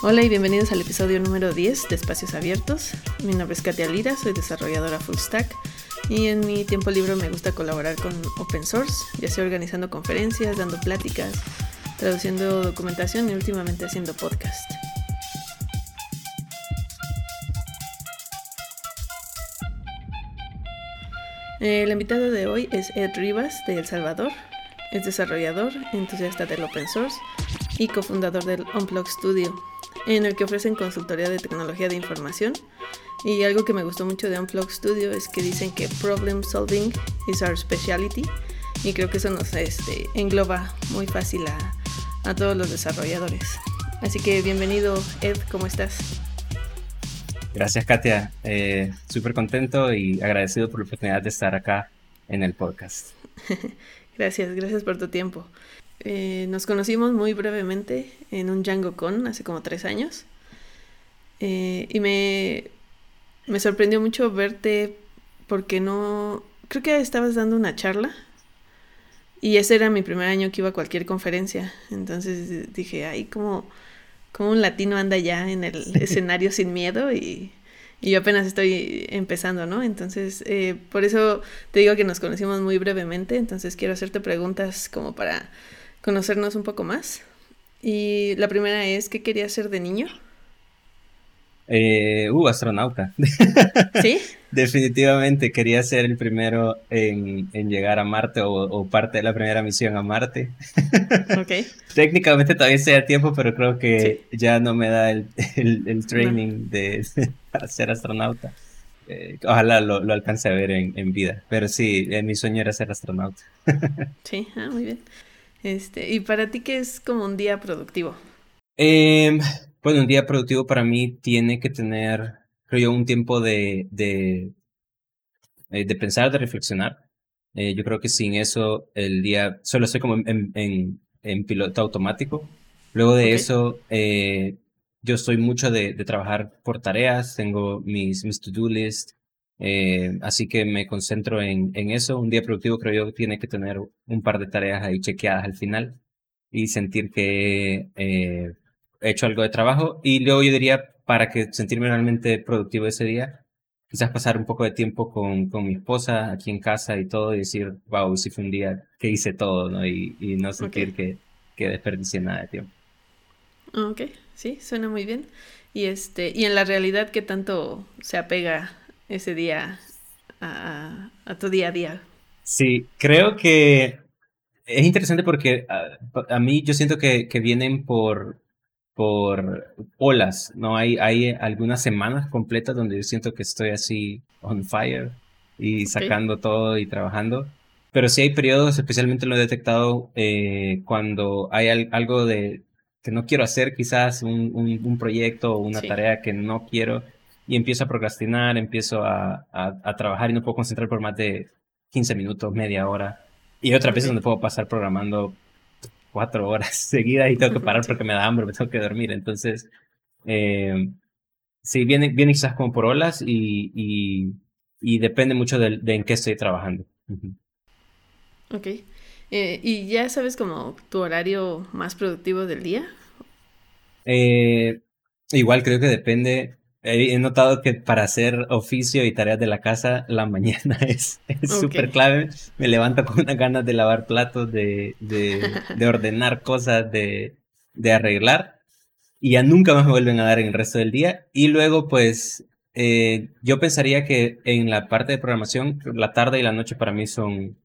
Hola y bienvenidos al episodio número 10 de Espacios Abiertos. Mi nombre es Katia Lira, soy desarrolladora full stack y en mi tiempo libre me gusta colaborar con open source, ya sea organizando conferencias, dando pláticas, traduciendo documentación y últimamente haciendo podcast. El invitado de hoy es Ed Rivas de El Salvador. Es desarrollador, entusiasta del open source y cofundador del Unplug Studio, en el que ofrecen consultoría de tecnología de información. Y algo que me gustó mucho de Unplug Studio es que dicen que problem solving is our specialty. Y creo que eso nos este, engloba muy fácil a, a todos los desarrolladores. Así que bienvenido, Ed, ¿cómo estás? Gracias, Katia. Eh, Súper contento y agradecido por la oportunidad de estar acá en el podcast. gracias, gracias por tu tiempo. Eh, nos conocimos muy brevemente en un Django Con hace como tres años. Eh, y me, me sorprendió mucho verte porque no... Creo que estabas dando una charla. Y ese era mi primer año que iba a cualquier conferencia. Entonces dije, ay, como, como un latino anda ya en el escenario sin miedo y, y, yo apenas estoy empezando, ¿no? Entonces, eh, por eso te digo que nos conocimos muy brevemente. Entonces quiero hacerte preguntas como para conocernos un poco más. Y la primera es, ¿qué querías ser de niño? Eh, uh, astronauta. ¿Sí? Definitivamente quería ser el primero en, llegar a Marte o, parte de la primera misión a Marte. Ok. Técnicamente todavía sea tiempo, pero creo que ya no me da el, training de, ser astronauta. Eh, ojalá lo, alcance a ver en, en vida. Pero sí, mi sueño era ser astronauta. sí, ah, muy bien. Este, ¿y para ti qué es como un día productivo? Eh, bueno, un día productivo para mí tiene que tener, creo yo, un tiempo de, de, eh, de pensar, de reflexionar. Eh, yo creo que sin eso el día solo estoy como en, en, en piloto automático. Luego de eso, eh, yo estoy mucho de, de, trabajar por tareas, tengo mis, mis to-do list, eh, así que me concentro en, en, eso. Un día productivo creo yo que tiene que tener un par de tareas ahí chequeadas al final y sentir que eh, he hecho algo de trabajo. Y luego yo diría, para que sentirme realmente productivo ese día, quizás pasar un poco de tiempo con, con mi esposa aquí en casa y todo y decir, wow, si fue un día que hice todo, ¿no? Y, y no sentir que, que desperdicié nada de tiempo. Ok, sí, suena muy bien. Y este, y en la realidad, ¿qué tanto se apega ese día a, tu día a día. Sí, creo que es interesante porque a, mí yo siento que, que, vienen por, por olas, ¿no? Hay, hay algunas semanas completas donde yo siento que estoy así on fire y sacando todo y trabajando. Pero sí hay periodos, especialmente lo he detectado eh, cuando hay algo de que no quiero hacer, quizás un, un, un proyecto o una tarea que no quiero y empiezo a procrastinar, empiezo a, a, trabajar y no puedo concentrar por más de 15 minutos, media hora. Y otras veces donde puedo pasar programando cuatro horas seguidas y tengo que parar porque me da hambre, me tengo que dormir. Entonces, eh, sí, viene, viene quizás como por olas y, y, y depende mucho de, de, en qué estoy trabajando. Ok. Eh, ¿Y ya sabes como tu horario más productivo del día? Eh, igual creo que depende He notado que para hacer oficio y tareas de la casa, la mañana es súper clave. Me levanto con unas ganas de lavar platos, de, de, de ordenar cosas, de, de, arreglar. Y ya nunca más me vuelven a dar en el resto del día. Y luego, pues, eh, yo pensaría que en la parte de programación, la tarde y la noche para mí son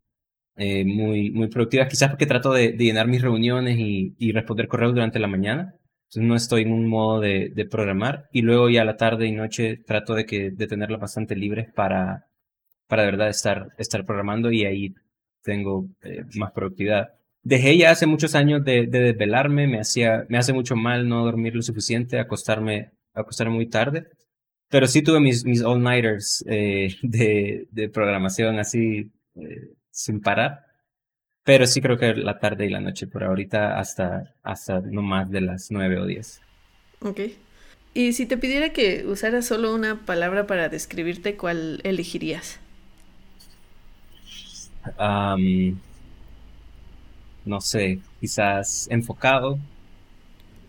eh, muy, muy productivas. Quizás porque trato de, de llenar mis reuniones y, y responder correos durante la mañana no estoy en un modo de, programar y luego ya la tarde y noche trato de, que, de tenerla bastante libre para, para de verdad estar, programando y ahí tengo eh, más productividad. Dejé ya hace muchos años de, de, desvelarme, me, hacía, me hace mucho mal no dormir lo suficiente, acostarme, acostarme muy tarde, pero sí tuve mis, mis all-nighters eh, de, de programación así eh, sin parar pero sí creo que la tarde y la noche, por ahorita hasta, hasta no más de las nueve o diez. Ok. Y si te pidiera que usaras solo una palabra para describirte, ¿cuál elegirías? no sé, quizás enfocado.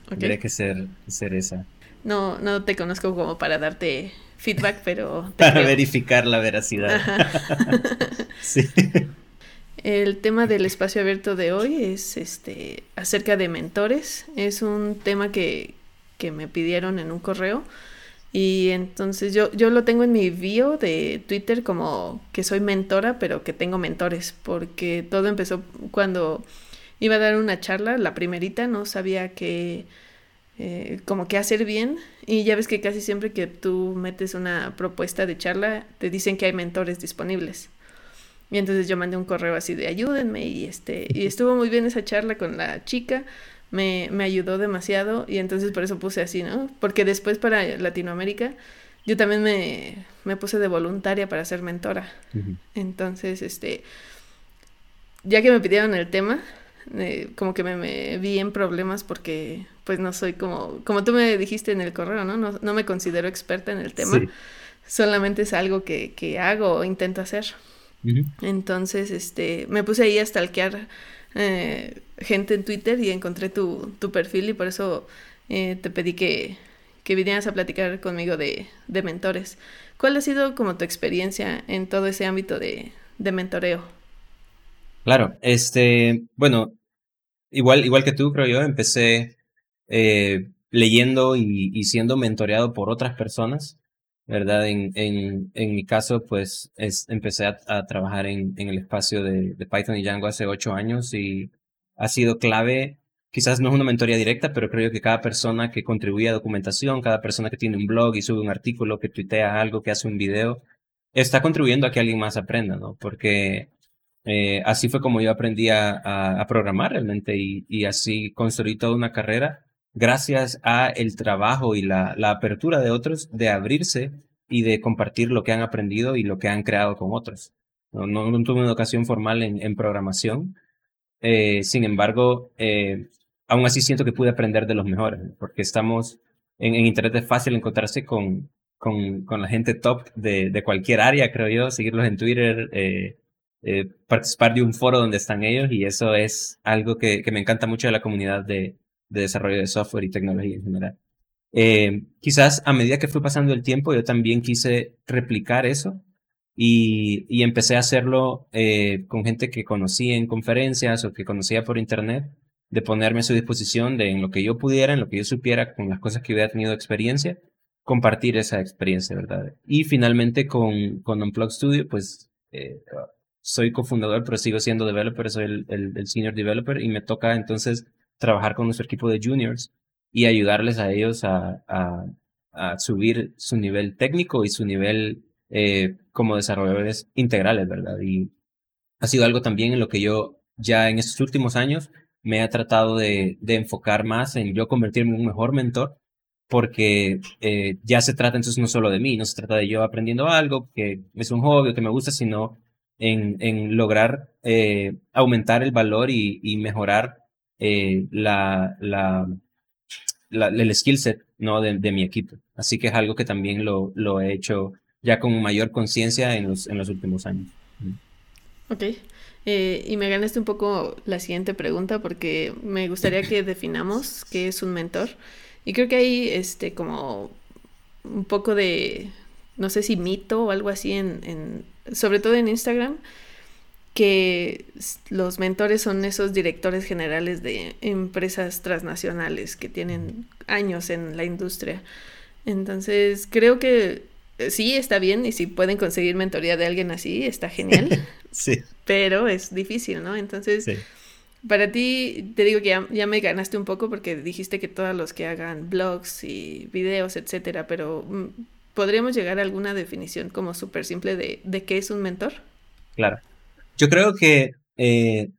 Tendría que ser, ser esa. No, no te conozco como para darte feedback, pero... para verificar la veracidad. sí. El tema del espacio abierto de hoy es este acerca de mentores. Es un tema que, que me pidieron en un correo. Y entonces yo, yo lo tengo en mi bio de Twitter como que soy mentora, pero que tengo mentores, porque todo empezó cuando iba a dar una charla, la primerita, no sabía qué, eh, como qué hacer bien. Y ya ves que casi siempre que tú metes una propuesta de charla, te dicen que hay mentores disponibles. Y entonces yo mandé un correo así de ayúdenme y este, y estuvo muy bien esa charla con la chica me, me ayudó demasiado y entonces por eso puse así, ¿no? Porque después para Latinoamérica yo también me, me puse de voluntaria para ser mentora. Entonces, este, ya que me pidieron el tema, eh, como que me, vi en problemas porque pues no soy como, como tú me dijiste en el correo, ¿no? No, no me considero experta en el tema. Solamente es algo que, que hago o intento hacer. Entonces, este, me puse ahí a stalkear eh, gente en Twitter y encontré tu, tu perfil y por eso eh, te pedí que, que, vinieras a platicar conmigo de, de, mentores. ¿Cuál ha sido como tu experiencia en todo ese ámbito de, de mentoreo? Claro, este, bueno, igual, igual que tú, creo yo, empecé eh, leyendo y, y, siendo mentoreado por otras personas. ¿Verdad? En, en, en mi caso, pues es, empecé a, trabajar en, en el espacio de, de, Python y Django hace ocho años y ha sido clave. Quizás no es una mentoría directa, pero creo que cada persona que contribuye a documentación, cada persona que tiene un blog y sube un artículo, que tuitea algo, que hace un video, está contribuyendo a que alguien más aprenda, ¿no? Porque eh, así fue como yo aprendí a, a, programar realmente y, y así construí toda una carrera gracias a el trabajo y la, la, apertura de otros de abrirse y de compartir lo que han aprendido y lo que han creado con otros. No, no, tuve una educación formal en, en programación, eh, sin embargo, eh, aún así siento que pude aprender de los mejores, porque estamos en, en Internet es fácil encontrarse con, con, con la gente top de, de, cualquier área, creo yo, seguirlos en Twitter, eh, eh, participar de un foro donde están ellos y eso es algo que, que me encanta mucho de la comunidad de, de desarrollo de software y tecnología en general. Eh, quizás a medida que fue pasando el tiempo, yo también quise replicar eso y, y empecé a hacerlo eh, con gente que conocí en conferencias o que conocía por internet, de ponerme a su disposición de en lo que yo pudiera, en lo que yo supiera, con las cosas que hubiera tenido experiencia, compartir esa experiencia, ¿verdad? Y finalmente con, con Unplug Studio, pues eh, soy cofundador, pero sigo siendo developer, soy el, el, el, senior developer y me toca entonces trabajar con nuestro equipo de juniors y ayudarles a ellos a, subir su nivel técnico y su nivel eh, como desarrolladores integrales, ¿verdad? Y ha sido algo también en lo que yo ya en estos últimos años me he tratado de, enfocar más en yo convertirme en un mejor mentor, porque eh, ya se trata entonces no solo de mí, no se trata de yo aprendiendo algo que es un hobby o que me gusta, sino en, en lograr eh, aumentar el valor y mejorar eh, la, la, la, el skill set ¿no? De, de, mi equipo. Así que es algo que también lo, lo he hecho ya con mayor conciencia en los, en los últimos años. Ok. Eh, y me ganaste un poco la siguiente pregunta porque me gustaría que definamos qué es un mentor. Y creo que hay este como un poco de, no sé si mito o algo así en, en sobre todo en Instagram, que los mentores son esos directores generales de empresas transnacionales que tienen años en la industria. Entonces, creo que eh, sí está bien y si pueden conseguir mentoría de alguien así, está genial. sí. Pero es difícil, ¿no? Entonces, para ti, te digo que ya, ya, me ganaste un poco porque dijiste que todos los que hagan blogs y videos, etcétera, pero mm, ¿podríamos llegar a alguna definición como súper simple de, de qué es un mentor? Claro. Yo creo que eh,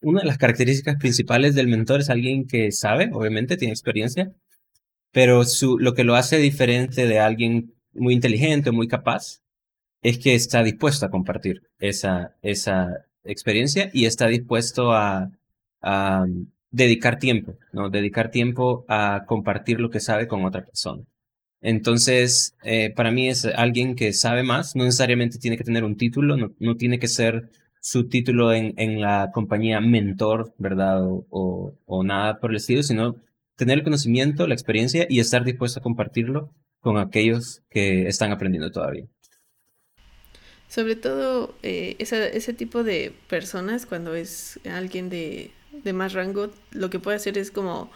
una de las características principales del mentor es alguien que sabe, obviamente, tiene experiencia, pero su, lo que lo hace diferente de alguien muy inteligente, muy capaz, es que está dispuesto a compartir esa, esa experiencia y está dispuesto a, a um, dedicar tiempo, ¿no? Dedicar tiempo a compartir lo que sabe con otra persona. Entonces, eh, para mí es alguien que sabe más, no necesariamente tiene que tener un título, no, no tiene que ser su título en, en la compañía mentor, ¿verdad? O, o, nada por el estilo, sino tener el conocimiento, la experiencia y estar dispuesto a compartirlo con aquellos que están aprendiendo todavía. Sobre todo eh, ese tipo de personas, cuando es alguien de, de más rango, lo que puede hacer es como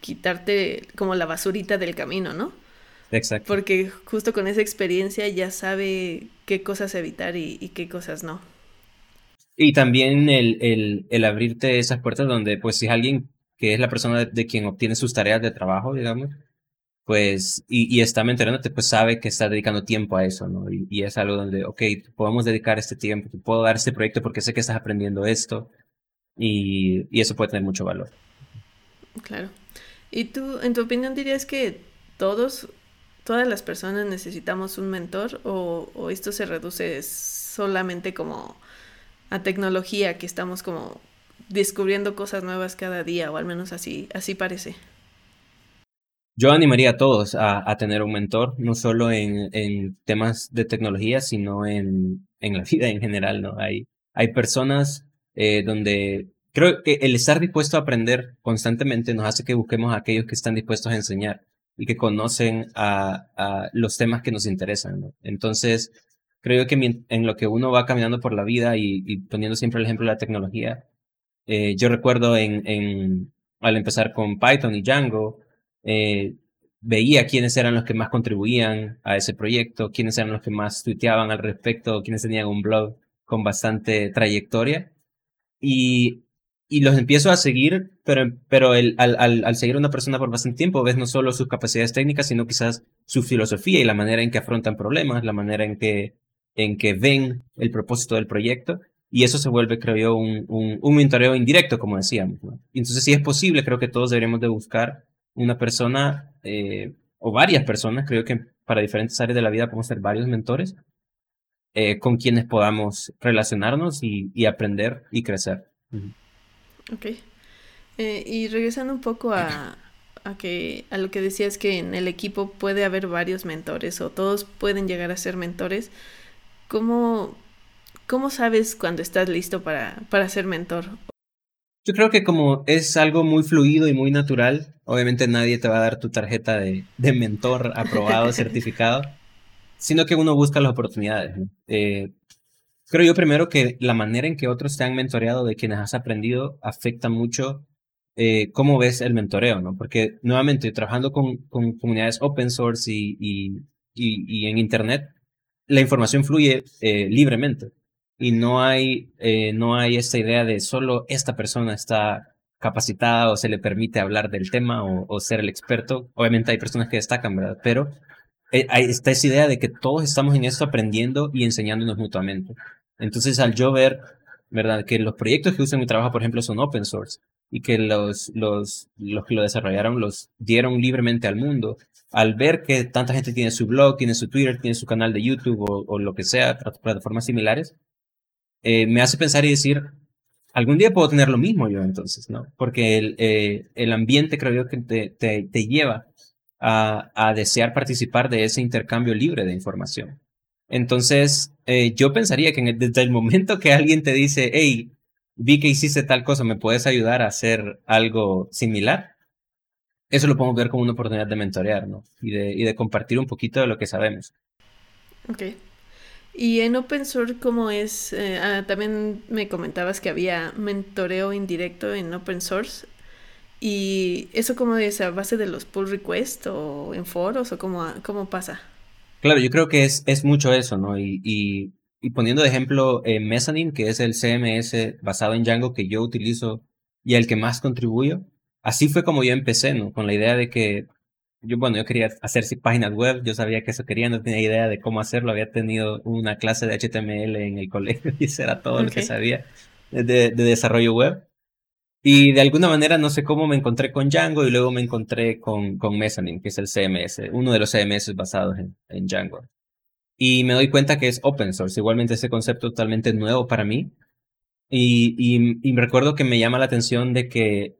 quitarte como la basurita del camino, ¿no? Exacto. Porque justo con esa experiencia ya sabe qué cosas evitar y, qué cosas no. Y también el, el, abrirte esas puertas donde, pues, si es alguien que es la persona de, quien obtiene sus tareas de trabajo, digamos, pues, y, y está mentorándote, pues sabe que está dedicando tiempo a eso, ¿no? Y, es algo donde, ok, podemos dedicar este tiempo, puedo dar este proyecto porque sé que estás aprendiendo esto, y, y eso puede tener mucho valor. Claro. ¿Y tú, en tu opinión, dirías que todos, todas las personas necesitamos un mentor o, esto se reduce solamente como a tecnología, que estamos como descubriendo cosas nuevas cada día, o al menos así, así parece? Yo animaría a todos a, tener un mentor, no solo en, en, temas de tecnología, sino en, en la vida en general, ¿no? Hay, hay personas eh, donde creo que el estar dispuesto a aprender constantemente nos hace que busquemos a aquellos que están dispuestos a enseñar y que conocen a, a los temas que nos interesan. ¿no? Entonces, creo que en lo que uno va caminando por la vida y, y poniendo siempre el ejemplo de la tecnología, eh, yo recuerdo en, en, al empezar con Python y Django, eh, veía quiénes eran los que más contribuían a ese proyecto, quiénes eran los que más tuiteaban al respecto, quiénes tenían un blog con bastante trayectoria. Y, y los empiezo a seguir, pero, pero el, al, al, al, seguir a una persona por bastante tiempo, ves no solo sus capacidades técnicas, sino quizás su filosofía y la manera en que afrontan problemas, la manera en que, en que ven el propósito del proyecto. Y eso se vuelve, creo yo, un, un, un mentoreo indirecto, como decíamos. Y entonces, si es posible, creo que todos deberíamos de buscar una persona eh, o varias personas, creo que para diferentes áreas de la vida podemos ser varios mentores, eh, con quienes podamos relacionarnos y, y aprender y crecer. Ok. Eh, y regresando un poco a, que, a lo que decías que en el equipo puede haber varios mentores o todos pueden llegar a ser mentores, ¿cómo, cómo sabes cuando estás listo para, para ser mentor? Yo creo que como es algo muy fluido y muy natural, obviamente nadie te va a dar tu tarjeta de, de mentor aprobado, certificado, sino que uno busca las oportunidades. Eh, creo yo primero que la manera en que otros te han mentoreado de quienes has aprendido afecta mucho eh, cómo ves el mentoreo, ¿no? Porque nuevamente, trabajando con, con comunidades open source y, y, y, en Internet, la información fluye eh, libremente y no hay, eh, no hay esta idea de solo esta persona está capacitada o se le permite hablar del tema o, ser el experto. Obviamente hay personas que destacan, ¿verdad? Pero eh, está esa idea de que todos estamos en esto aprendiendo y enseñándonos mutuamente. Entonces, al yo ver, ¿verdad? Que los proyectos que usan mi trabajo, por ejemplo, son open source y que los, los, los que lo desarrollaron los dieron libremente al mundo, al ver que tanta gente tiene su blog, tiene su Twitter, tiene su canal de YouTube o, lo que sea, plataformas similares, eh, me hace pensar y decir, algún día puedo tener lo mismo yo entonces, ¿no? Porque el, eh, ambiente creo yo que te lleva a, desear participar de ese intercambio libre de información. Entonces, eh, yo pensaría que desde el momento que alguien te dice, hey, vi que hiciste tal cosa, ¿me puedes ayudar a hacer algo similar? Eso lo podemos ver como una oportunidad de mentorear, ¿no? Y de, y de compartir un poquito de lo que sabemos. Ok. Y en open source, ¿cómo es? Eh, ah, también me comentabas que había mentoreo indirecto en open source. ¿Y eso cómo es a base de los pull requests o en foros o cómo, cómo pasa? Claro, yo creo que es, es mucho eso, ¿no? Y, y, y poniendo de ejemplo eh, Mezzanine, que es el CMS basado en Django que yo utilizo y el que más contribuyo, así fue como yo empecé, ¿no? Con la idea de que yo, bueno, yo quería hacer páginas web, yo sabía que eso quería, no tenía idea de cómo hacerlo, había tenido una clase de HTML en el colegio y eso era todo lo que sabía de, de desarrollo web. Y de alguna manera no sé cómo me encontré con Django y luego me encontré con, con Mezzanine, que es el CMS, uno de los CMS basados en, en Django. Y me doy cuenta que es open source, igualmente ese concepto totalmente nuevo para mí. Y, y, y recuerdo que me llama la atención de que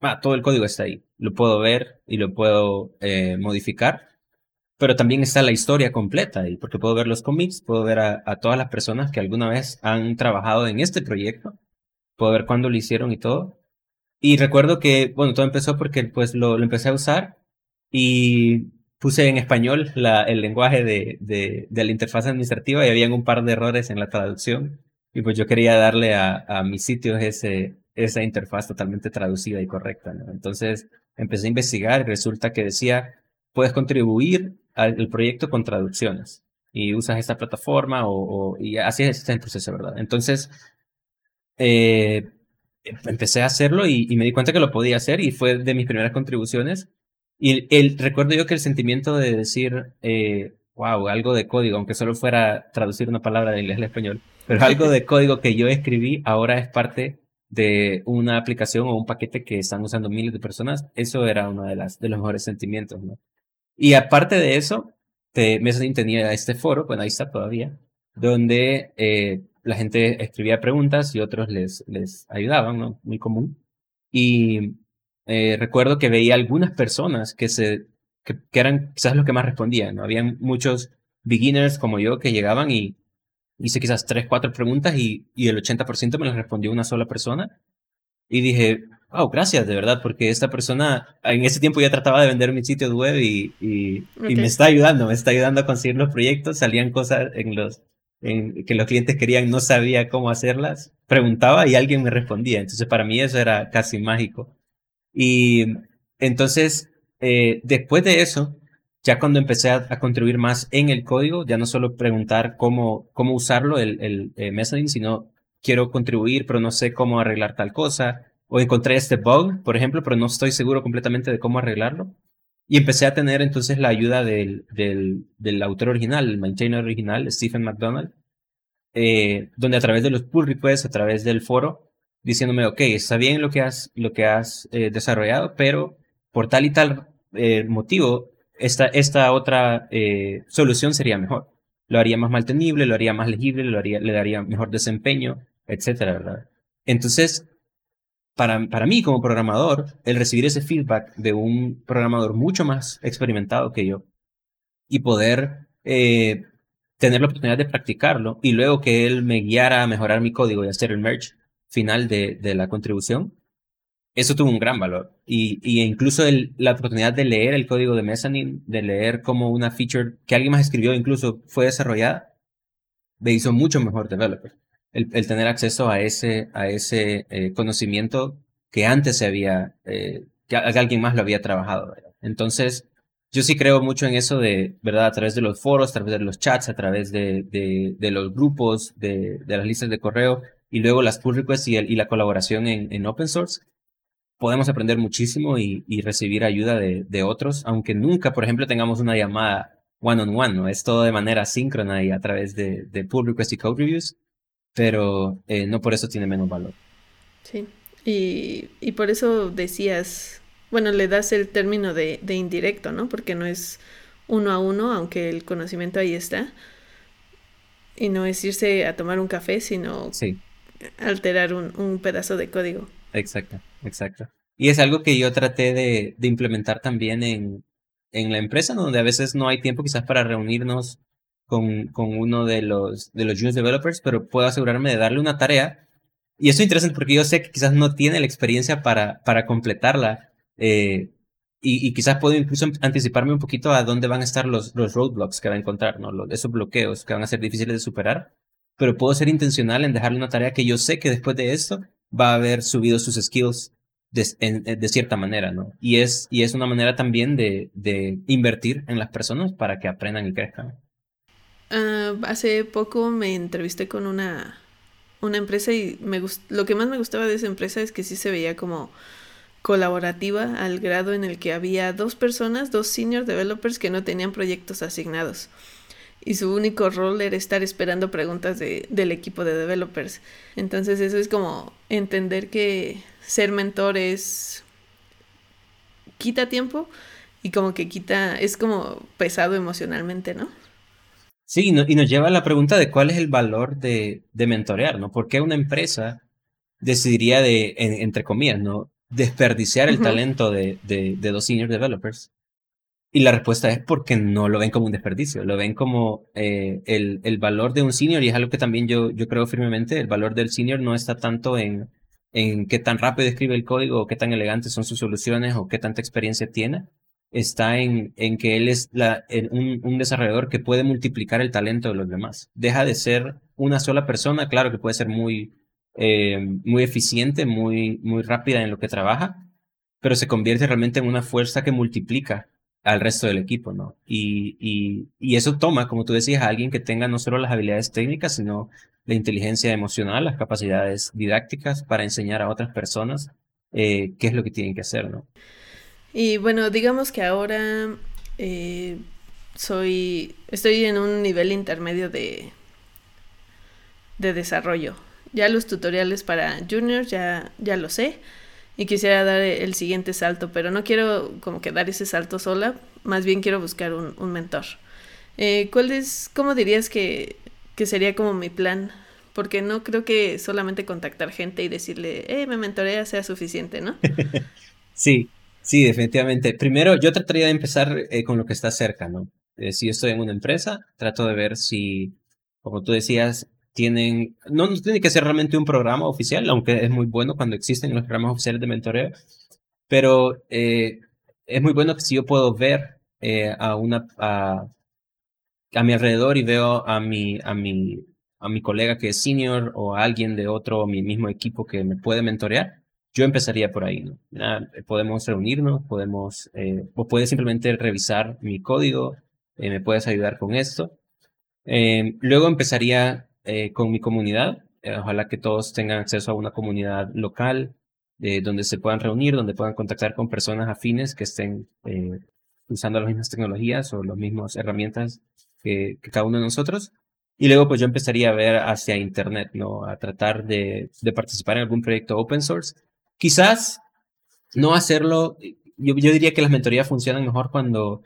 ah, todo el código está ahí, lo puedo ver y lo puedo eh, modificar, pero también está la historia completa ahí, porque puedo ver los commits, puedo ver a, todas las personas que alguna vez han trabajado en este proyecto, puedo ver cuándo lo hicieron y todo. Y recuerdo que, bueno, todo empezó porque pues lo, empecé a usar y puse en español el lenguaje de, de, de, la interfaz administrativa y habían un par de errores en la traducción. Y pues yo quería darle a, a mis sitios ese, esa interfaz totalmente traducida y correcta. ¿no? Entonces empecé a investigar y resulta que decía, puedes contribuir al proyecto con traducciones y usas esta plataforma o, y así es el proceso, ¿verdad? Entonces, eh, empecé a hacerlo y, y, me di cuenta que lo podía hacer y fue de mis primeras contribuciones y el, recuerdo yo que el sentimiento de decir, eh, wow, algo de código, aunque solo fuera traducir una palabra de inglés al español, pero algo de código que yo escribí ahora es parte de una aplicación o un paquete que están usando miles de personas, eso era uno de, las, de los mejores sentimientos, ¿no? Y aparte de eso, te, tenía este foro, bueno, ahí está todavía, donde eh, la gente escribía preguntas y otros les, les ayudaban, ¿no? Muy común. Y eh, recuerdo que veía algunas personas que, se, que, eran quizás los que más respondían. ¿no? Habían muchos beginners como yo que llegaban y hice quizás tres, cuatro preguntas y, y el 80% me las respondió una sola persona. Y dije, wow, gracias, de verdad, porque esta persona en ese tiempo ya trataba de vender mi sitio web y, y, y, me está ayudando, me está ayudando a conseguir los proyectos. Salían cosas en los en, que los clientes querían, no sabía cómo hacerlas. Preguntaba y alguien me respondía. Entonces, para mí eso era casi mágico. Y entonces, eh, después de eso, ya cuando empecé a, contribuir más en el código, ya no solo preguntar cómo, cómo usarlo, el, el eh, messaging, sino quiero contribuir, pero no sé cómo arreglar tal cosa, o encontré este bug, por ejemplo, pero no estoy seguro completamente de cómo arreglarlo. Y empecé a tener entonces la ayuda del, del, del autor original, el maintainer original, Stephen McDonald, eh, donde a través de los pull requests, a través del foro, diciéndome, ok, está bien lo que has, lo que has eh, desarrollado, pero por tal y tal motivo, esta, esta otra eh, solución sería mejor. Lo haría más mantenible, lo haría más legible, lo haría, le daría mejor desempeño, etcétera, ¿verdad? Entonces, para, para mí como programador, el recibir ese feedback de un programador mucho más experimentado que yo y poder tener la oportunidad de practicarlo y luego que él me guiara a mejorar mi código y hacer el merge final de, de la contribución, eso tuvo un gran valor. Y, y incluso la oportunidad de leer el código de Mezzanine, de leer cómo una feature que alguien más escribió incluso fue desarrollada, me hizo mucho mejor developer. El, tener acceso a ese, a ese eh, conocimiento que antes se había, eh, que alguien más lo había trabajado. Entonces, yo sí creo mucho en eso de, ¿verdad? A través de los foros, a través de los chats, a través de, de, de los grupos, de, de las listas de correo, y luego las pull requests y, y la colaboración en, en, open source, podemos aprender muchísimo y, y recibir ayuda de, de, otros, aunque nunca, por ejemplo, tengamos una llamada one-on-one, -on -one, ¿no? Es todo de manera síncrona y a través de, de pull requests y code reviews, pero eh, no por eso tiene menos valor. Sí, y, y por eso decías, bueno, le das el término de, de indirecto, ¿no? Porque no es uno a uno, aunque el conocimiento ahí está. Y no es irse a tomar un café, sino sí alterar un, un, pedazo de código. Exacto, exacto. Y es algo que yo traté de, implementar también en, en, la empresa, donde a veces no hay tiempo quizás para reunirnos con, con uno de los, de los junior developers, pero puedo asegurarme de darle una tarea. Y eso es interesante porque yo sé que quizás no tiene la experiencia para, para completarla. Eh, y, y, quizás puedo incluso anticiparme un poquito a dónde van a estar los, los roadblocks que va a encontrar, ¿no? Los, esos bloqueos que van a ser difíciles de superar pero puedo ser intencional en dejarle una tarea que yo sé que después de esto va a haber subido sus skills de, en, de cierta manera, ¿no? Y es, y es una manera también de, invertir en las personas para que aprendan y crezcan. Uh, hace poco me entrevisté con una, una empresa y me lo que más me gustaba de esa empresa es que sí se veía como colaborativa al grado en el que había dos personas, dos senior developers que no tenían proyectos asignados y su único rol era estar esperando preguntas de, del equipo de developers. Entonces eso es como entender que ser mentor es quita tiempo y como que quita, es como pesado emocionalmente, ¿no? Sí, y nos lleva a la pregunta de cuál es el valor de, de mentorear, ¿no? ¿Por qué una empresa decidiría de, entre comillas, ¿no? Desperdiciar el talento de, de, de dos senior developers y la respuesta es porque no lo ven como un desperdicio, lo ven como eh, el, el, valor de un senior y es algo que también yo, yo creo firmemente, el valor del senior no está tanto en, en qué tan rápido escribe el código, o qué tan elegantes son sus soluciones, o qué tanta experiencia tiene. Está en, en que él es la, un, un, desarrollador que puede multiplicar el talento de los demás. Deja de ser una sola persona, claro que puede ser muy, eh, muy eficiente, muy, muy rápida en lo que trabaja, pero se convierte realmente en una fuerza que multiplica al resto del equipo, ¿no? Y, y, y, eso toma, como tú decías, a alguien que tenga no solo las habilidades técnicas, sino la inteligencia emocional, las capacidades didácticas para enseñar a otras personas eh, qué es lo que tienen que hacer, ¿no? Y bueno, digamos que ahora eh, soy, estoy en un nivel intermedio de, de desarrollo. Ya los tutoriales para juniors ya, ya lo sé y quisiera dar el siguiente salto, pero no quiero como que dar ese salto sola, más bien quiero buscar un, mentor. Eh, ¿Cuál es, cómo dirías que, que, sería como mi plan? Porque no creo que solamente contactar gente y decirle, eh, me mentorea sea suficiente, ¿no? sí, sí, definitivamente. Primero, yo trataría de empezar eh, con lo que está cerca, ¿no? Eh, si yo estoy en una empresa, trato de ver si, como tú decías, tienen, no, no tiene que ser realmente un programa oficial, aunque es muy bueno cuando existen los programas oficiales de mentoreo, pero eh, es muy bueno que si yo puedo ver eh, a una, a, a, mi alrededor y veo a mi, a mi, a mi colega que es senior o a alguien de otro, mi mismo equipo que me puede mentorear, yo empezaría por ahí, ¿no? podemos reunirnos, podemos, eh, o puedes simplemente revisar mi código, me puedes ayudar con esto. luego empezaría eh, con mi comunidad. Eh, ojalá que todos tengan acceso a una comunidad local eh, donde se puedan reunir, donde puedan contactar con personas afines que estén usando las mismas tecnologías o las mismas herramientas que, cada uno de nosotros. Y luego pues yo empezaría a ver hacia Internet, ¿no? A tratar de, participar en algún proyecto open source. Quizás no hacerlo, yo, diría que las mentorías funcionan mejor cuando,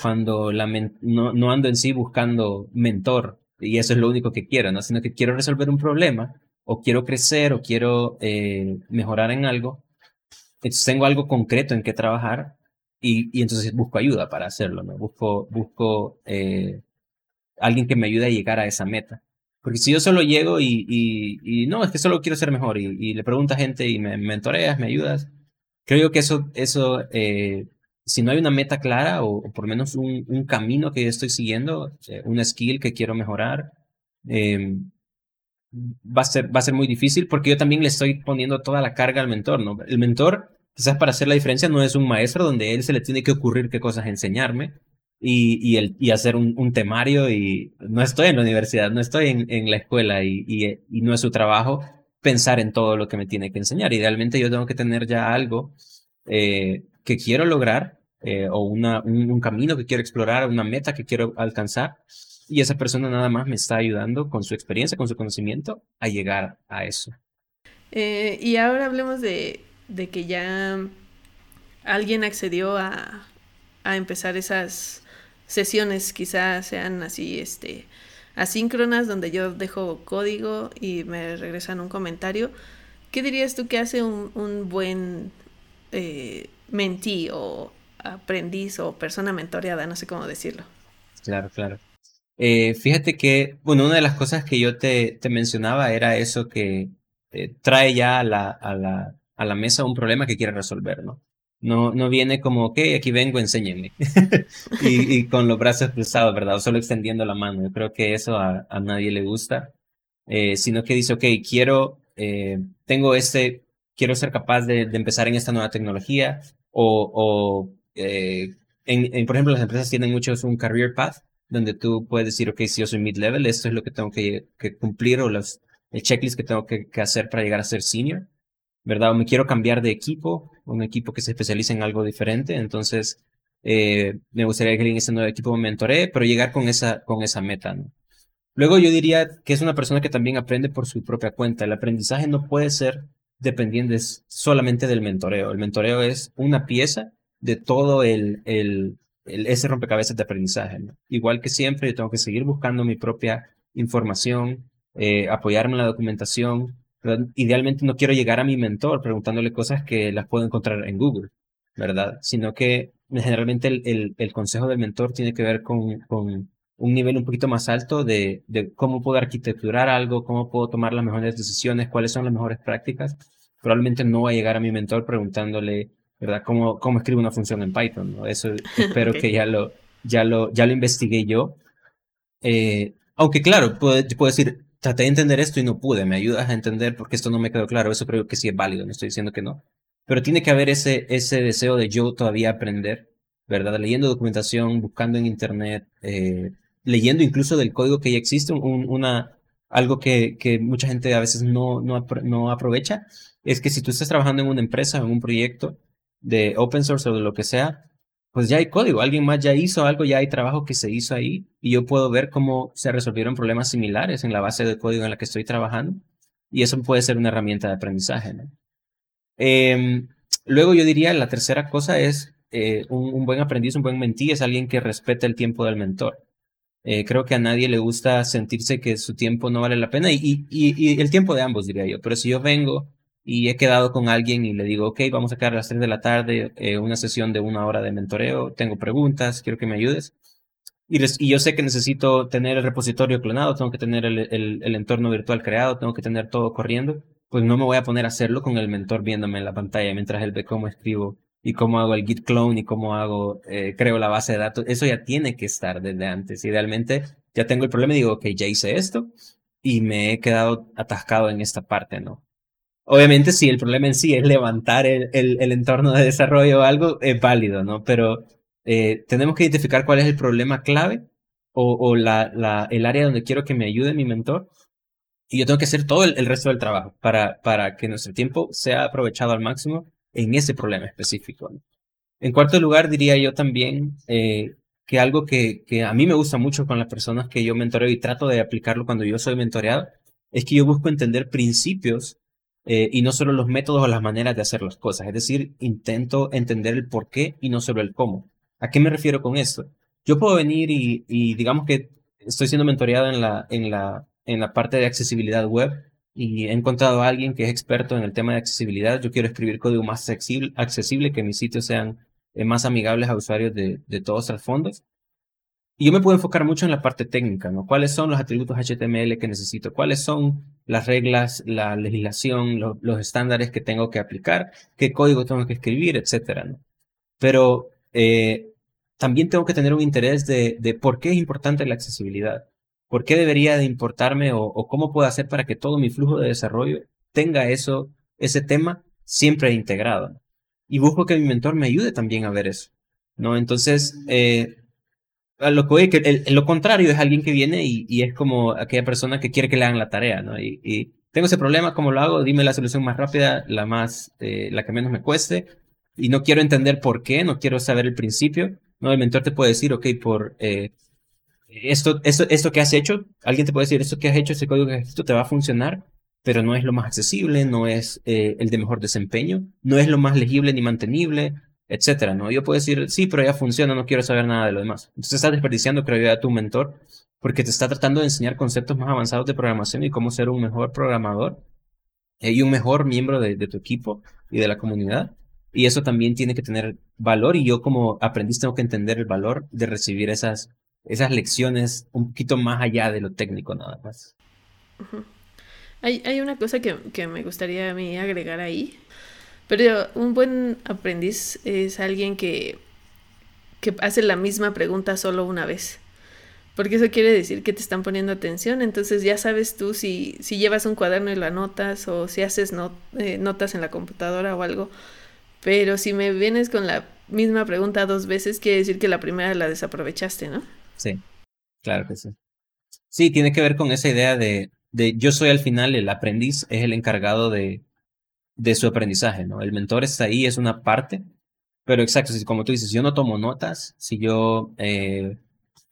cuando la no ando en sí buscando mentor, y eso es lo único que quiero, ¿no? Sino que quiero resolver un problema, o quiero crecer, o quiero eh, mejorar en algo. Entonces tengo algo concreto en que trabajar y, y entonces busco ayuda para hacerlo, ¿no? Busco, busco eh, alguien que me ayude a llegar a esa meta. Porque si yo solo llego y, y, no, es que solo quiero ser mejor y, le pregunto a gente y me, mentoreas, me ayudas, creo que eso, eso eh, si no hay una meta clara o, por lo menos un, un, camino que yo estoy siguiendo, eh, una skill que quiero mejorar, eh, va, a ser, va a ser muy difícil porque yo también le estoy poniendo toda la carga al mentor, ¿no? El mentor, quizás para hacer la diferencia, no es un maestro donde él se le tiene que ocurrir qué cosas enseñarme y, y, el, y hacer un, un, temario y no estoy en la universidad, no estoy en, en la escuela y, y, y no es su trabajo pensar en todo lo que me tiene que enseñar. Idealmente yo tengo que tener ya algo eh, que quiero lograr eh, o un, camino que quiero explorar, una meta que quiero alcanzar. Y esa persona nada más me está ayudando con su experiencia, con su conocimiento, a llegar a eso. Eh, y ahora hablemos de, de, que ya alguien accedió a, a empezar esas sesiones, quizás sean así, este, asíncronas, donde yo dejo código y me regresan un comentario. ¿Qué dirías tú que hace un, un buen eh, mentí aprendiz o persona mentoreada, no sé cómo decirlo. Claro, claro. Eh, fíjate que, bueno, una de las cosas que yo te, te mencionaba era eso que eh, trae ya a la, a, la, a la mesa un problema que quiere resolver, ¿no? No, no viene como, ok, aquí vengo, enséñenme. y, y, con los brazos cruzados, ¿verdad? O solo extendiendo la mano. Yo creo que eso a, a nadie le gusta. Eh, sino que dice, ok, quiero, tengo este, quiero ser capaz de, de, empezar en esta nueva tecnología o, o eh, por ejemplo, las empresas tienen muchos un career path, donde tú puedes decir, ok, si yo soy mid-level, esto es lo que tengo que, cumplir o el checklist que tengo que, hacer para llegar a ser senior, ¿verdad? O me quiero cambiar de equipo, un equipo que se especialice en algo diferente, entonces eh, me gustaría que en ese nuevo equipo me mentoree, pero llegar con esa, con esa meta. Luego yo diría que es una persona que también aprende por su propia cuenta. El aprendizaje no puede ser dependiente solamente del mentoreo. El mentoreo es una pieza de todo el, el, ese rompecabezas de aprendizaje. Igual que siempre, yo tengo que seguir buscando mi propia información, eh, apoyarme en la documentación. idealmente no quiero llegar a mi mentor preguntándole cosas que las puedo encontrar en Google, ¿verdad? Sino que generalmente el, el, consejo del mentor tiene que ver con, con un nivel un poquito más alto de, de, cómo puedo arquitecturar algo, cómo puedo tomar las mejores decisiones, cuáles son las mejores prácticas. probablemente no va a llegar a mi mentor preguntándole, ¿verdad? ¿Cómo, cómo escribo una función en Python? ¿no? Eso espero que ya lo, ya, lo, ya lo investigué yo. Eh, aunque claro, puedo, puedo decir, traté de entender esto y no pude, me ayudas a entender porque esto no me quedó claro, eso creo que sí es válido, no estoy diciendo que no. Pero tiene que haber ese, ese deseo de yo todavía aprender, ¿verdad? Leyendo documentación, buscando en internet, eh, leyendo incluso del código que ya existe, una, algo que, que mucha gente a veces no, no, no aprovecha, es que si tú estás trabajando en una empresa, en un proyecto de open source o de lo que sea, pues ya hay código, alguien más ya hizo algo, ya hay trabajo que se hizo ahí y yo puedo ver cómo se resolvieron problemas similares en la base de código en la que estoy trabajando y eso puede ser una herramienta de aprendizaje. Em, luego yo diría la tercera cosa es eh, un, buen aprendiz, un buen mentí es alguien que respeta el tiempo del mentor. Eh, creo que a nadie le gusta sentirse que su tiempo no vale la pena y, y el tiempo de ambos diría yo, pero si yo vengo y he quedado con alguien y le digo, ok, vamos a quedar a las 3 de la tarde, eh, una sesión de una hora de mentoreo, tengo preguntas, quiero que me ayudes. Y, yo sé que necesito tener el repositorio clonado, tengo que tener el, entorno virtual creado, tengo que tener todo corriendo, pues no me voy a poner a hacerlo con el mentor viéndome en la pantalla mientras él ve cómo escribo y cómo hago el git clone y cómo hago, eh, creo la base de datos. Eso ya tiene que estar desde antes. Idealmente ya tengo el problema y digo, ok, ya hice esto y me he quedado atascado en esta parte, ¿no? Obviamente, si el problema en sí es levantar el, el, entorno de desarrollo o algo, es válido, ¿no? Pero eh, tenemos que identificar cuál es el problema clave o, o la, la, el área donde quiero que me ayude mi mentor. Y yo tengo que hacer todo el, resto del trabajo para, para que nuestro tiempo sea aprovechado al máximo en ese problema específico. En cuarto lugar, diría yo también eh, que algo que, que, a mí me gusta mucho con las personas que yo mentoreo y trato de aplicarlo cuando yo soy mentoreado, es que yo busco entender principios eh, y no solo los métodos o las maneras de hacer las cosas. Es decir, intento entender el por qué y no solo el cómo. ¿A qué me refiero con esto? Yo puedo venir y, digamos que estoy siendo mentoreado en la, en, la, en la parte de accesibilidad web y he encontrado a alguien que es experto en el tema de accesibilidad. Yo quiero escribir código más accesible, accesible que mis sitios sean eh, más amigables a usuarios de, de todos los fondos. Y yo me puedo enfocar mucho en la parte técnica, ¿no? ¿Cuáles son los atributos HTML que necesito? ¿Cuáles son las reglas, la legislación, los estándares que tengo que aplicar? ¿Qué código tengo que escribir? Etcétera. Pero eh, también tengo que tener un interés de, por qué es importante la accesibilidad. ¿Por qué debería de importarme o, o, cómo puedo hacer para que todo mi flujo de desarrollo tenga eso, ese tema siempre integrado? Y busco que mi mentor me ayude también a ver eso. ¿no? Entonces, eh, lo que que lo contrario es alguien que viene y, es como aquella persona que quiere que le hagan la tarea. Y, tengo ese problema, ¿cómo lo hago? Dime la solución más rápida, la más, eh, la que menos me cueste. Y no quiero entender por qué, no quiero saber el principio. No, el mentor te puede decir, ok, por eh, esto, esto, esto que has hecho, alguien te puede decir, esto que has hecho, ese código que has escrito te va a funcionar, pero no es lo más accesible, no es eh, el de mejor desempeño, no es lo más legible ni mantenible, etcétera, ¿no? Yo puedo decir, sí, pero ya funciona, no quiero saber nada de lo demás. Entonces estás desperdiciando credibilidad a tu mentor porque te está tratando de enseñar conceptos más avanzados de programación y cómo ser un mejor programador eh, y un mejor miembro de, tu equipo y de la comunidad. Y eso también tiene que tener valor y yo como aprendiz tengo que entender el valor de recibir esas, esas lecciones un poquito más allá de lo técnico nada más. hay, hay, una cosa que, que me gustaría a mí agregar ahí pero un buen aprendiz es alguien que, que hace la misma pregunta solo una vez. Porque eso quiere decir que te están poniendo atención. Entonces ya sabes tú si, si llevas un cuaderno y lo anotas o si haces eh, notas en la computadora o algo. Pero si me vienes con la misma pregunta dos veces, quiere decir que la primera la desaprovechaste, ¿no? Sí, claro que sí. Sí, tiene que ver con esa idea de, de yo soy al final el aprendiz, es el encargado de, de su aprendizaje, ¿no? El mentor está ahí, es una parte, pero exacto, si, como tú dices, yo no tomo notas, si yo eh,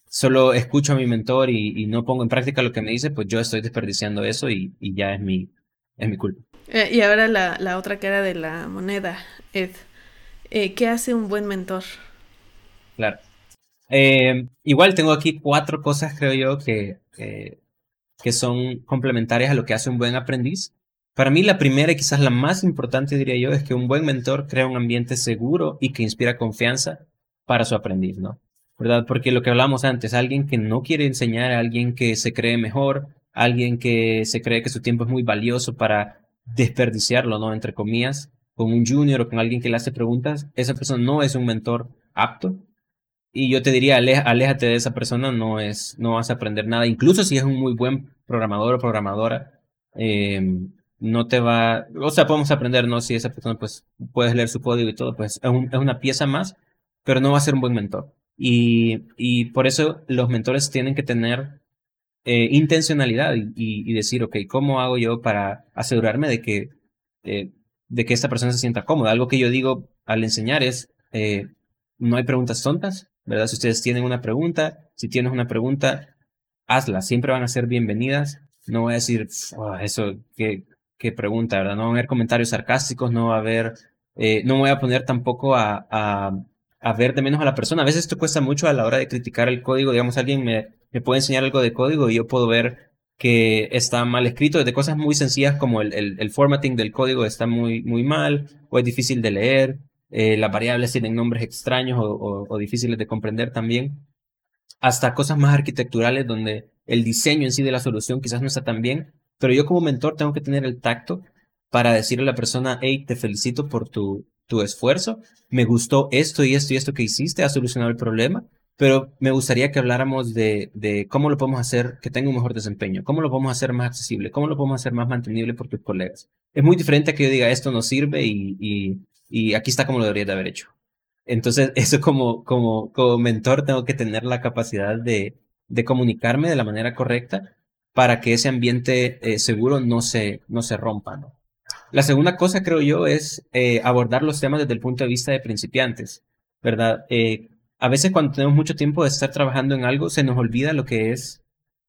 solo escucho a mi mentor y, no pongo en práctica lo que me dice, pues yo estoy desperdiciando eso y, ya es mi, es mi culpa. Eh, y ahora la, la, otra cara de la moneda, Ed. Eh, ¿Qué hace un buen mentor? Claro. igual tengo aquí cuatro cosas, creo yo, que, que son complementarias a lo que hace un buen aprendiz. Para mí la primera y quizás la más importante, diría yo, es que un buen mentor crea un ambiente seguro y que inspira confianza para su aprendiz, ¿no? ¿Verdad? Porque lo que hablamos antes, alguien que no quiere enseñar, alguien que se cree mejor, alguien que se cree que su tiempo es muy valioso para desperdiciarlo, ¿no? Entre comillas, con un junior o con alguien que le hace preguntas, esa persona no es un mentor apto. Y yo te diría, aléjate de esa persona, no, es, no vas a aprender nada. Incluso si es un muy buen programador o programadora, eh, no te va, o sea, podemos aprender, ¿no? Si esa persona, pues, puedes leer su código y todo, pues es, una pieza más, pero no va a ser un buen mentor. Y, por eso los mentores tienen que tener eh, intencionalidad y, y, decir, ok, ¿cómo hago yo para asegurarme de que, eh, de que esta persona se sienta cómoda? Algo que yo digo al enseñar es, eh, no hay preguntas tontas, ¿verdad? Si ustedes tienen una pregunta, si tienes una pregunta, hazla, siempre van a ser bienvenidas. No voy a decir, oh, eso, qué, qué pregunta, ¿verdad? No va a haber comentarios sarcásticos, no va a haber, no voy a poner tampoco a, a a ver de menos a la persona. A veces esto cuesta mucho a la hora de criticar el código. Digamos, alguien me, me puede enseñar algo de código y yo puedo ver que está mal escrito, de cosas muy sencillas como el, el, formatting del código está muy, muy mal o es difícil de leer, eh, las variables tienen nombres extraños o, o, difíciles de comprender también, hasta cosas más arquitecturales donde el diseño en sí de la solución quizás no está tan bien, pero yo como mentor tengo que tener el tacto para decirle a la persona, hey, te felicito por tu, tu esfuerzo, me gustó esto y esto y esto que hiciste, ha solucionado el problema, pero me gustaría que habláramos de, de, cómo lo podemos hacer que tenga un mejor desempeño, cómo lo podemos hacer más accesible, cómo lo podemos hacer más mantenible por tus colegas. Es muy diferente a que yo diga esto no sirve y, y, y aquí está como lo debería de haber hecho. Entonces, eso como, como, como mentor tengo que tener la capacidad de, de comunicarme de la manera correcta para que ese ambiente eh, seguro no se, no se rompa. La segunda cosa, creo yo, es eh, abordar los temas desde el punto de vista de principiantes, ¿verdad? Eh, a veces cuando tenemos mucho tiempo de estar trabajando en algo, se nos olvida lo que es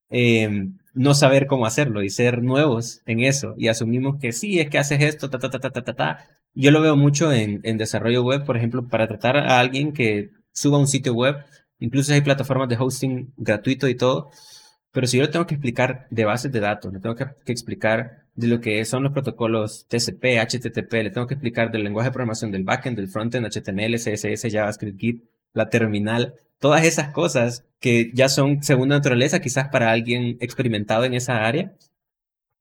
em, no saber cómo hacerlo y ser nuevos en eso. Y asumimos que sí, es que haces esto, ta, ta, ta, ta, ta, ta. Yo lo veo mucho en, en desarrollo web, por ejemplo, para tratar a alguien que suba un sitio web, incluso hay plataformas de hosting gratuito y todo, pero si yo le tengo que explicar de bases de datos, le tengo que, explicar de lo que son los protocolos TCP, HTTP, le tengo que explicar del lenguaje de programación del backend, del frontend, HTML, CSS, JavaScript, Git, la terminal, todas esas cosas que ya son segunda naturaleza quizás para alguien experimentado en esa área,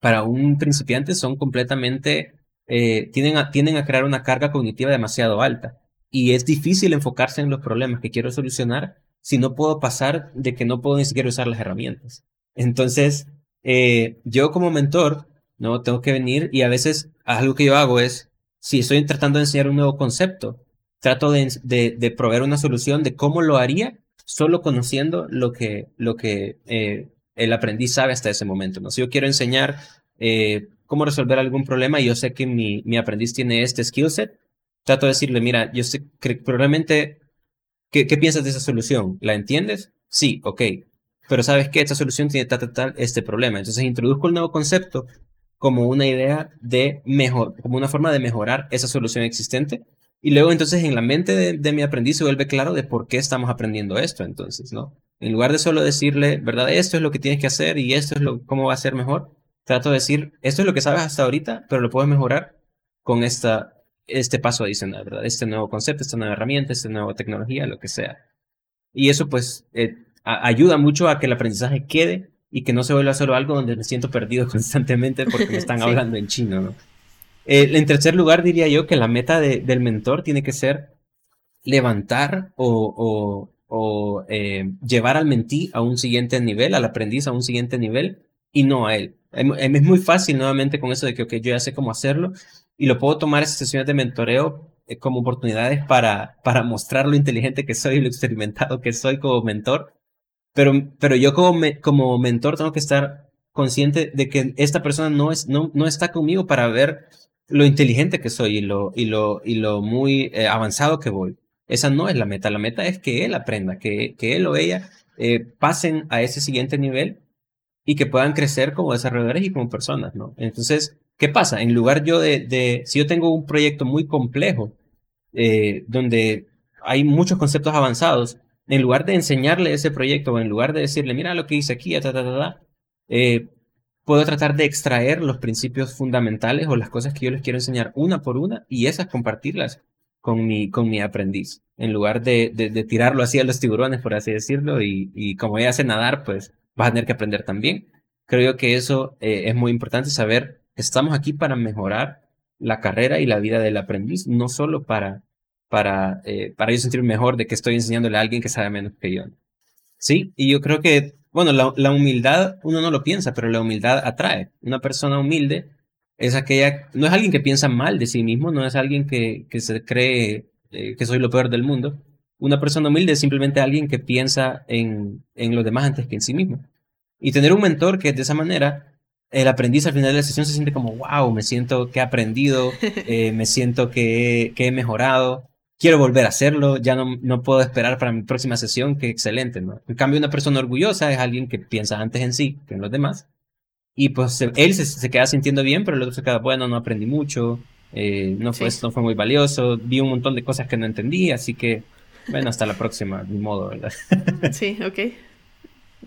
para un principiante son completamente, eh, tienen, a, tienen a crear una carga cognitiva demasiado alta. Y es difícil enfocarse en los problemas que quiero solucionar si no puedo pasar de que no puedo ni siquiera usar las herramientas. Entonces, eh, yo como mentor, ¿no? Tengo que venir y a veces algo que yo hago es, si estoy tratando de enseñar un nuevo concepto, trato de, de, proveer una solución de cómo lo haría solo conociendo lo que, lo que eh, el aprendiz sabe hasta ese momento. ¿no? Si yo quiero enseñar eh, cómo resolver algún problema y yo sé que mi, mi aprendiz tiene este skill set, trato de decirle, mira, yo sé que probablemente ¿Qué, piensas de esa solución? ¿La entiendes? Sí, ok. Pero sabes que esta solución tiene tal, tal, tal, este problema. Entonces introduzco el nuevo concepto como una idea de mejor, como una forma de mejorar esa solución existente. Y luego entonces en la mente de, mi aprendiz se vuelve claro de por qué estamos aprendiendo esto entonces, ¿no? En lugar de solo decirle, ¿verdad? Esto es lo que tienes que hacer y esto es lo, cómo va a ser mejor, trato de decir, esto es lo que sabes hasta ahorita, pero lo puedes mejorar con esta este paso adicional, ¿verdad? Este nuevo concepto, esta nueva herramienta, esta nueva tecnología, lo que sea. Y eso pues eh, ayuda mucho a que el aprendizaje quede y que no se vuelva solo algo donde me siento perdido constantemente porque me están hablando en chino, ¿no? Eh, en tercer lugar, diría yo que la meta del mentor tiene que ser levantar o, o, eh, llevar al mentí a un siguiente nivel, al aprendiz a un siguiente nivel y no a él. Es muy fácil nuevamente con eso de que okay, yo ya sé cómo hacerlo, y lo puedo tomar esas sesiones de mentoreo eh, como oportunidades para, para mostrar lo inteligente que soy y lo experimentado que soy como mentor. Pero, pero yo como, como mentor tengo que estar consciente de que esta persona no, es, no, no está conmigo para ver lo inteligente que soy y lo, y lo, y lo muy eh, avanzado que voy. Esa no es la meta. La meta es que él aprenda, que, que él o ella eh, pasen a ese siguiente nivel y que puedan crecer como desarrolladores y como personas, ¿no? Entonces, ¿Qué pasa? En lugar yo de, si yo tengo un proyecto muy complejo, eh, donde hay muchos conceptos avanzados, en lugar de enseñarle ese proyecto o en lugar de decirle, mira lo que hice aquí, ta, ta, ta, eh, puedo tratar de extraer los principios fundamentales o las cosas que yo les quiero enseñar una por una y esas compartirlas con mi, con mi aprendiz, en lugar de, de, tirarlo así a los tiburones, por así decirlo, y, y como ella hace nadar, pues vas a tener que aprender también. Creo que eso eh, es muy importante saber estamos aquí para mejorar la carrera y la vida del aprendiz, no solo para, para, eh, para yo sentirme mejor de que estoy enseñándole a alguien que sabe menos que yo. Sí, y yo creo que, bueno, la, la humildad uno no lo piensa, pero la humildad atrae. Una persona humilde es aquella, no es alguien que piensa mal de sí mismo, no es alguien que, que se cree eh, que soy lo peor del mundo. Una persona humilde es simplemente alguien que piensa en, en los demás antes que en sí mismo. Y tener un mentor que de esa manera, el aprendiz al final de la sesión se siente como, wow, me siento que he aprendido, eh, me siento que, que, he mejorado, quiero volver a hacerlo, ya no, no puedo esperar para mi próxima sesión, que excelente, ¿no? En cambio, una persona orgullosa es alguien que piensa antes en sí que en los demás. Y pues él se, se queda sintiendo bien, pero el otro se queda, bueno, no aprendí mucho, eh, no, fue, no fue muy valioso, vi un montón de cosas que no entendí, así que, bueno, hasta la próxima, ni modo, ¿verdad? sí, ok.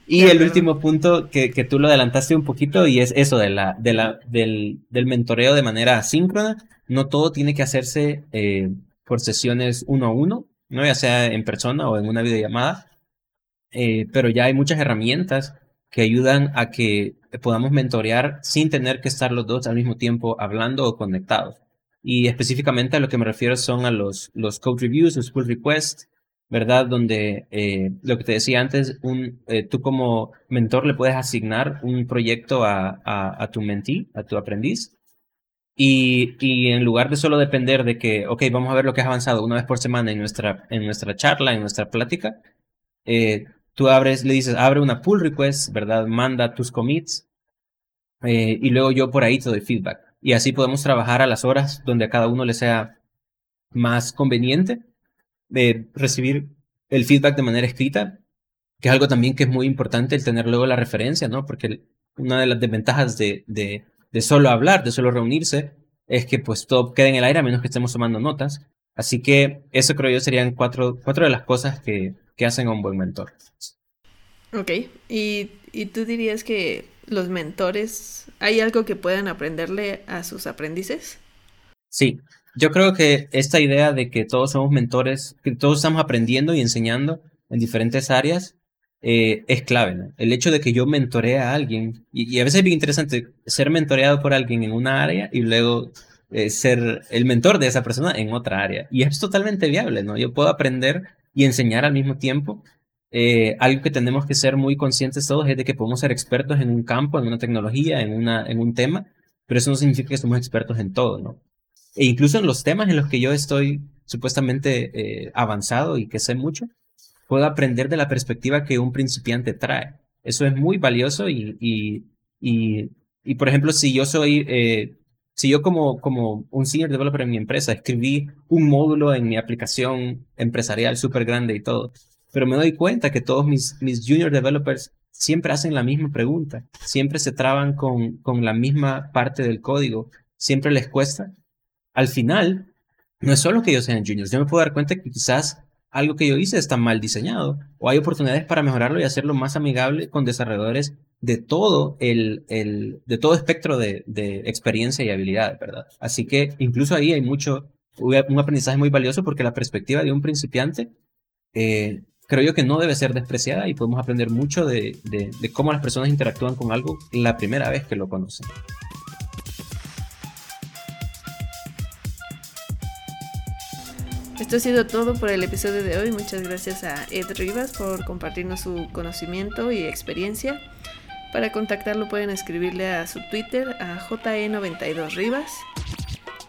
Y el último punto que, que, tú lo adelantaste un poquito y es eso de la, de la, del, del mentoreo de manera asíncrona. No todo tiene que hacerse eh, por sesiones uno a uno, ¿no? ya sea en persona o en una videollamada, eh, pero ya hay muchas herramientas que ayudan a que podamos mentorear sin tener que estar los dos al mismo tiempo hablando o conectados. Y específicamente a lo que me refiero son a los, los code reviews, los pull requests, ¿verdad? Donde eh, lo que te decía antes, un, eh, tú como mentor le puedes asignar un proyecto a, a, a tu mentee, a tu aprendiz. Y, y, en lugar de solo depender de que, ok, vamos a ver lo que has avanzado una vez por semana en nuestra, en nuestra charla, en nuestra plática, eh, tú abres, le dices, abre una pull request, ¿verdad? Manda tus commits y luego yo por ahí te doy feedback. Y así podemos trabajar a las horas donde a cada uno le sea más conveniente de recibir el feedback de manera escrita, que es algo también que es muy importante el tener luego la referencia, ¿no? Porque una de las desventajas de, de, de solo hablar, de solo reunirse, es que pues todo queda en el aire a menos que estemos tomando notas. Así que eso creo yo serían cuatro, cuatro de las cosas que, que hacen a un buen mentor. Ok, ¿Y, ¿y tú dirías que los mentores, hay algo que puedan aprenderle a sus aprendices? Sí, yo creo que esta idea de que todos somos mentores, que todos estamos aprendiendo y enseñando en diferentes áreas, eh, es clave. ¿no? El hecho de que yo mentoree a alguien, y, a veces es bien interesante ser mentoreado por alguien en una área y luego eh, ser el mentor de esa persona en otra área. Y es totalmente viable, ¿no? Yo puedo aprender y enseñar al mismo tiempo. Eh, algo que tenemos que ser muy conscientes todos es de que podemos ser expertos en un campo, en una tecnología, en, una, en un tema, pero eso no significa que somos expertos en todo, ¿no? E incluso en los temas en los que yo estoy supuestamente eh, avanzado y que sé mucho, puedo aprender de la perspectiva que un principiante trae. Eso es muy valioso y, y, y, y por ejemplo, si yo soy, eh, si yo como, como un senior developer en mi empresa escribí un módulo en mi aplicación empresarial súper grande y todo, pero me doy cuenta que todos mis, mis junior developers siempre hacen la misma pregunta, siempre se traban con, con la misma parte del código, siempre les cuesta. Al final, no es solo que ellos sean juniors, yo me puedo dar cuenta que quizás algo que yo hice está mal diseñado o hay oportunidades para mejorarlo y hacerlo más amigable con desarrolladores de todo el, el de todo espectro de, de experiencia y habilidad, ¿verdad? Así que incluso ahí hay mucho, un aprendizaje muy valioso porque la perspectiva de un principiante eh, creo yo que no debe ser despreciada y podemos aprender mucho de, de, de cómo las personas interactúan con algo la primera vez que lo conocen. Esto ha sido todo por el episodio de hoy. Muchas gracias a Ed Rivas por compartirnos su conocimiento y experiencia. Para contactarlo pueden escribirle a su Twitter a JE92Rivas.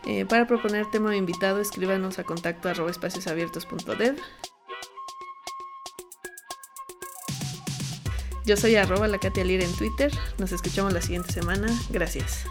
Eh, para proponer tema o invitado, escríbanos a contacto arroba espaciosabiertos.dev. Yo soy arroba la Katia Lira en Twitter. Nos escuchamos la siguiente semana. Gracias.